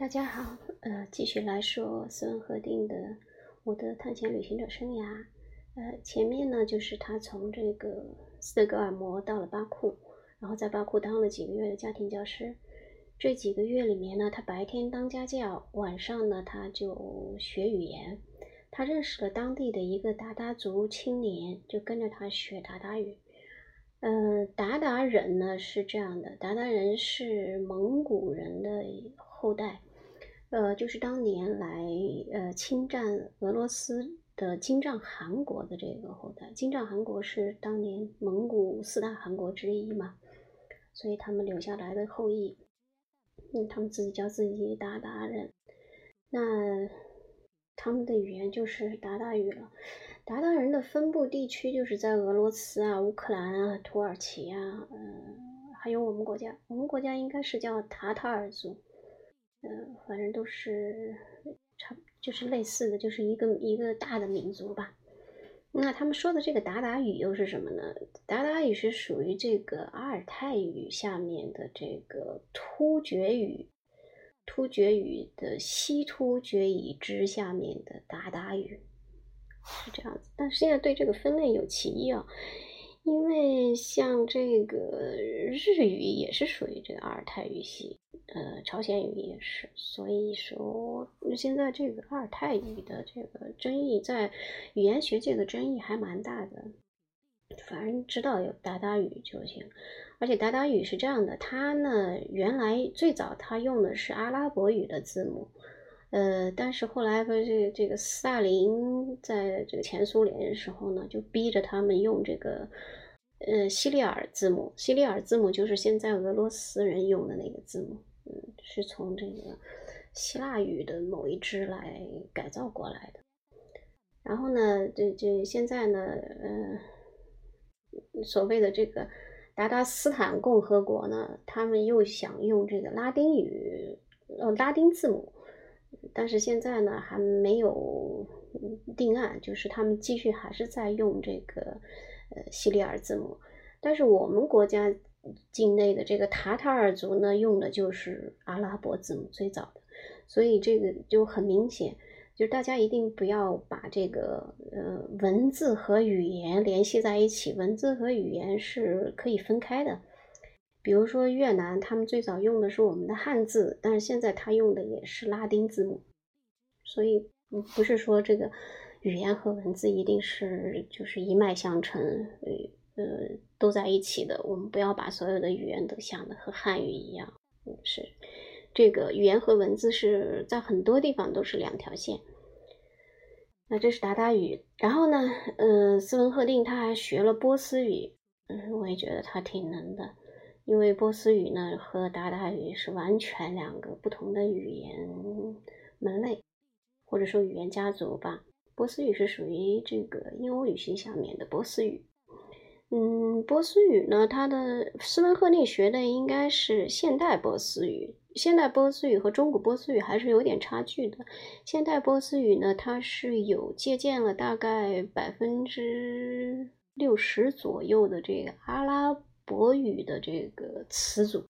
大家好，呃，继续来说斯文赫定的《我的探险旅行者生涯》。呃，前面呢就是他从这个斯德哥尔摩到了巴库，然后在巴库当了几个月的家庭教师。这几个月里面呢，他白天当家教，晚上呢他就学语言。他认识了当地的一个鞑靼族青年，就跟着他学鞑靼语。呃，鞑靼人呢是这样的，鞑靼人是蒙古人的后代。呃，就是当年来呃侵占俄罗斯的金帐汗国的这个后代。金帐汗国是当年蒙古四大汗国之一嘛，所以他们留下来的后裔，嗯，他们自己叫自己鞑靼人。那他们的语言就是鞑靼语了。鞑靼人的分布地区就是在俄罗斯啊、乌克兰啊、土耳其啊，嗯，还有我们国家。我们国家应该是叫塔塔尔族。嗯，反正都是差，就是类似的，就是一个一个大的民族吧。那他们说的这个鞑靼语又是什么呢？鞑靼语是属于这个阿尔泰语下面的这个突厥语，突厥语的西突厥语支下面的鞑靼语，是这样子。但是现在对这个分类有歧义啊。因为像这个日语也是属于这个阿尔泰语系，呃，朝鲜语也是，所以说现在这个阿尔泰语的这个争议，在语言学界的争议还蛮大的。反正知道有鞑靼语就行，而且鞑靼语是这样的，它呢原来最早它用的是阿拉伯语的字母。呃，但是后来不是这个斯大林在这个前苏联的时候呢，就逼着他们用这个呃西里尔字母。西里尔字母就是现在俄罗斯人用的那个字母，是从这个希腊语的某一支来改造过来的。然后呢，这这现在呢，呃，所谓的这个达达斯坦共和国呢，他们又想用这个拉丁语，呃，拉丁字母。但是现在呢，还没有定案，就是他们继续还是在用这个呃西里尔字母。但是我们国家境内的这个塔塔尔族呢，用的就是阿拉伯字母最早的，所以这个就很明显，就是大家一定不要把这个呃文字和语言联系在一起，文字和语言是可以分开的。比如说越南，他们最早用的是我们的汉字，但是现在他用的也是拉丁字母，所以不是说这个语言和文字一定是就是一脉相承，呃都在一起的。我们不要把所有的语言都想的和汉语一样，是这个语言和文字是在很多地方都是两条线。那这是达达语，然后呢，呃，斯文赫定他还学了波斯语，嗯，我也觉得他挺能的。因为波斯语呢和达达语是完全两个不同的语言门类，或者说语言家族吧。波斯语是属于这个印欧语系下面的波斯语。嗯，波斯语呢，它的斯文赫定学的应该是现代波斯语。现代波斯语和中古波斯语还是有点差距的。现代波斯语呢，它是有借鉴了大概百分之六十左右的这个阿拉。伯语的这个词组，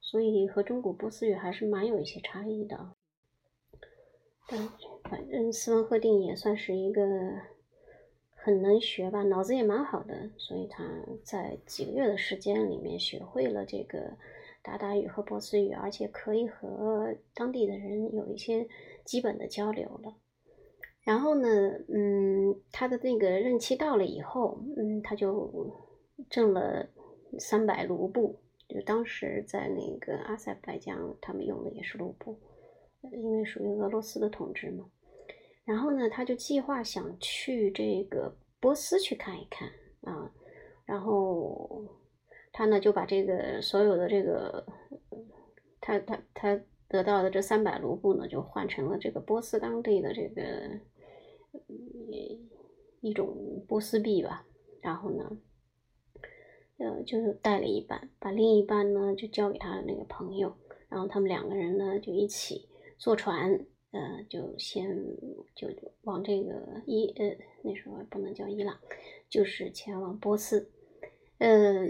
所以和中古波斯语还是蛮有一些差异的。但反正斯文赫定也算是一个很能学吧，脑子也蛮好的，所以他在几个月的时间里面学会了这个鞑靼语和波斯语，而且可以和当地的人有一些基本的交流了。然后呢，嗯，他的那个任期到了以后，嗯，他就挣了。三百卢布，就当时在那个阿塞拜疆，他们用的也是卢布，因为属于俄罗斯的统治嘛。然后呢，他就计划想去这个波斯去看一看啊。然后他呢就把这个所有的这个，他他他得到的这三百卢布呢，就换成了这个波斯当地的这个一种波斯币吧。然后呢。呃，就带了一半，把另一半呢就交给他的那个朋友，然后他们两个人呢就一起坐船，呃，就先就往这个伊呃那时候不能叫伊朗，就是前往波斯。呃，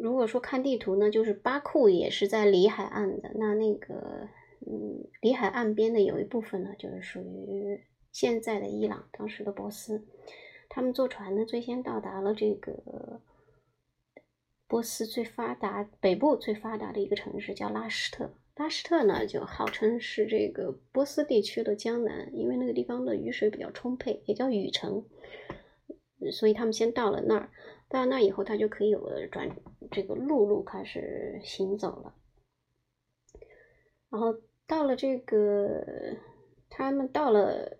如果说看地图呢，就是巴库也是在里海岸的，那那个嗯，里海岸边的有一部分呢，就是属于现在的伊朗，当时的波斯。他们坐船呢，最先到达了这个波斯最发达北部最发达的一个城市，叫拉什特。拉什特呢，就号称是这个波斯地区的江南，因为那个地方的雨水比较充沛，也叫雨城，所以他们先到了那儿。到了那以后，他就可以有转这个陆路开始行走了。然后到了这个，他们到了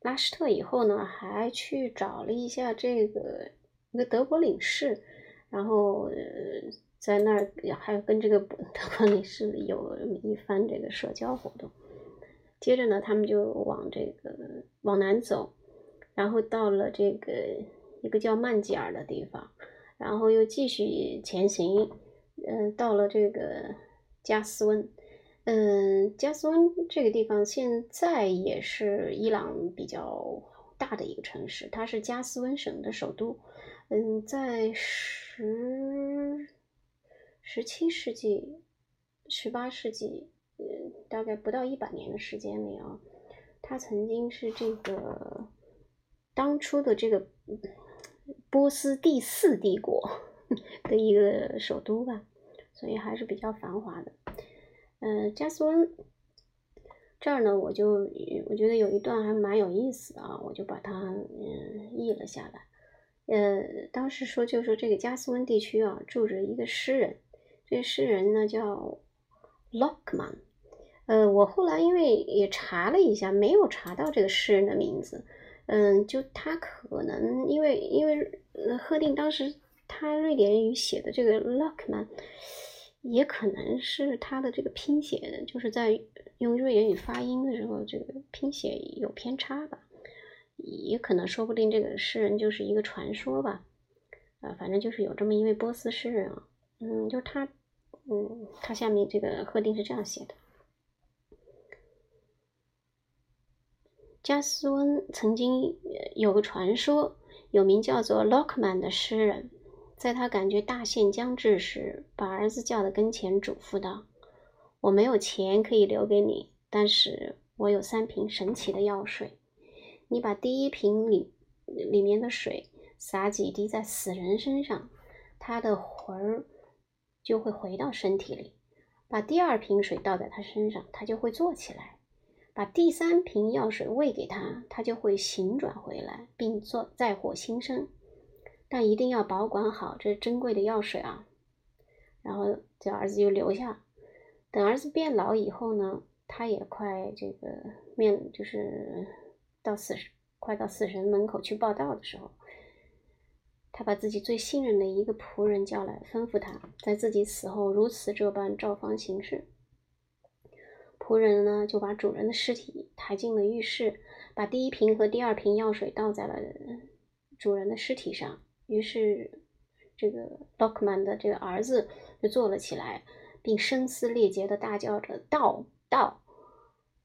拉什特以后呢，还去找了一下这个一个德国领事，然后。在那儿还跟这个德国领事有一番这个社交活动，接着呢，他们就往这个往南走，然后到了这个一个叫曼吉尔的地方，然后又继续前行，嗯，到了这个加斯温，嗯，加斯温这个地方现在也是伊朗比较大的一个城市，它是加斯温省的首都，嗯，在十。十七世纪、十八世纪，嗯，大概不到一百年的时间里啊，它曾经是这个当初的这个波斯第四帝国 的一个首都吧，所以还是比较繁华的。嗯，加斯温这儿呢，我就我觉得有一段还蛮有意思的啊，我就把它嗯译了下来。呃，当时说就说这个加斯温地区啊，住着一个诗人。这诗人呢叫 Lockman，呃，我后来因为也查了一下，没有查到这个诗人的名字。嗯，就他可能因为因为赫定当时他瑞典语写的这个 Lockman，也可能是他的这个拼写的，就是在用瑞典语发音的时候，这个拼写有偏差吧。也可能说不定这个诗人就是一个传说吧。啊，反正就是有这么一位波斯诗人啊。嗯，就他，嗯，他下面这个贺定是这样写的：加斯温曾经有个传说，有名叫做 Lockman 的诗人，在他感觉大限将至时，把儿子叫到跟前，嘱咐道：“我没有钱可以留给你，但是我有三瓶神奇的药水，你把第一瓶里里面的水洒几滴在死人身上，他的魂儿。”就会回到身体里，把第二瓶水倒在他身上，他就会坐起来；把第三瓶药水喂给他，他就会醒转回来，并做再获新生。但一定要保管好这珍贵的药水啊！然后这儿子就留下。等儿子变老以后呢，他也快这个面就是到死快到死神门口去报道的时候。他把自己最信任的一个仆人叫来，吩咐他在自己死后如此这般照方行事。仆人呢，就把主人的尸体抬进了浴室，把第一瓶和第二瓶药水倒在了主人的尸体上。于是，这个 Lockman 的这个儿子就坐了起来，并声嘶力竭地大叫着：“倒倒！”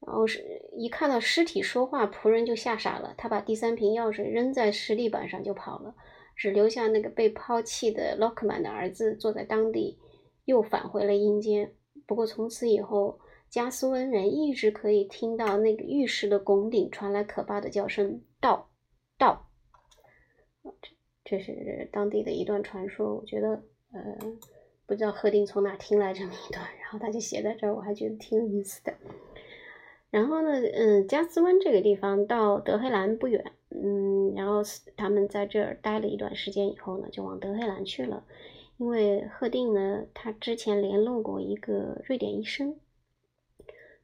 然后是一看到尸体说话，仆人就吓傻了。他把第三瓶药水扔在石地板上就跑了。只留下那个被抛弃的洛克曼的儿子坐在当地，又返回了阴间。不过从此以后，加斯温人一直可以听到那个浴室的拱顶传来可怕的叫声：“到，到。”这是当地的一段传说。我觉得，呃，不知道贺定从哪听来这么一段，然后他就写在这儿，我还觉得挺有意思的。然后呢，嗯，加斯温这个地方到德黑兰不远。嗯，然后他们在这儿待了一段时间以后呢，就往德黑兰去了。因为赫定呢，他之前联络过一个瑞典医生，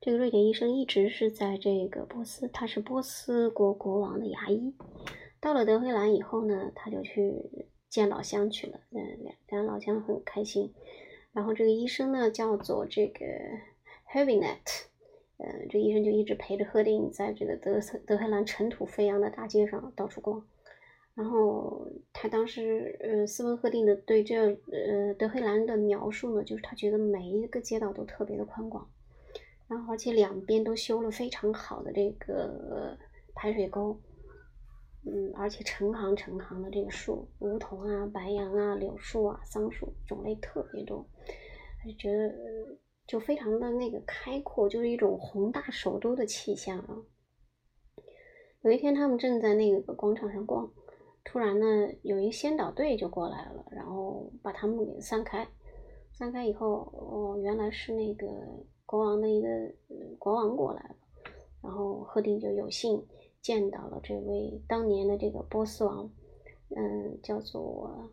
这个瑞典医生一直是在这个波斯，他是波斯国国王的牙医。到了德黑兰以后呢，他就去见老乡去了。嗯，两两老乡很开心。然后这个医生呢，叫做这个 Heavynet。呃，这医生就一直陪着赫定在这个德德黑兰尘土飞扬的大街上到处逛。然后他当时，呃，斯文赫定的对这呃德黑兰的描述呢，就是他觉得每一个街道都特别的宽广，然后而且两边都修了非常好的这个排水沟，嗯，而且成行成行的这个树，梧桐啊、白杨啊、柳树啊、桑树种类特别多，他就觉得。就非常的那个开阔，就是一种宏大首都的气象啊。有一天，他们正在那个广场上逛，突然呢，有一个先导队就过来了，然后把他们给散开。散开以后，哦，原来是那个国王的一个国王过来了，然后赫定就有幸见到了这位当年的这个波斯王，嗯，叫做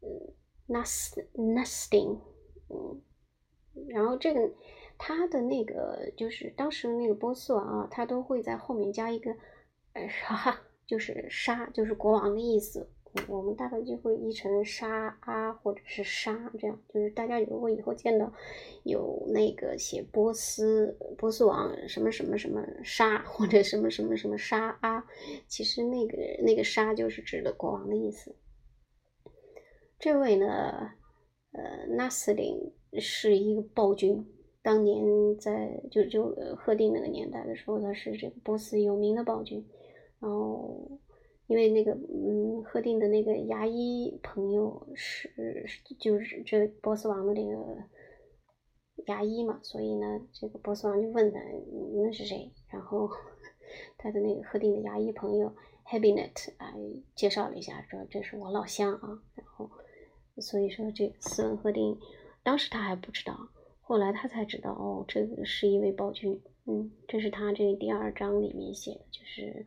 嗯 Nas Nastin，嗯。然后这个他的那个就是当时那个波斯王啊，他都会在后面加一个呃沙，就是沙，就是国王的意思。我们大概就会译成沙阿或者是沙这样。就是大家如果以后见到有那个写波斯波斯王什么什么什么沙或者什么什么什么沙阿，其实那个那个沙就是指的国王的意思。这位呢，呃，纳斯林。是一个暴君，当年在就就赫定那个年代的时候，他是这个波斯有名的暴君。然后，因为那个嗯，赫定的那个牙医朋友是就是这波斯王的那个牙医嘛，所以呢，这个波斯王就问他那是谁？然后他的那个赫定的牙医朋友 Habinet 啊介绍了一下，说这是我老乡啊。然后，所以说这斯文赫定。当时他还不知道，后来他才知道哦，这个是一位暴君。嗯，这是他这第二章里面写的，就是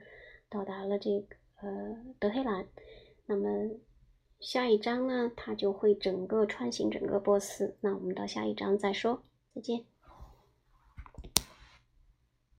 到达了这个呃德黑兰。那么下一章呢，他就会整个穿行整个波斯。那我们到下一章再说，再见。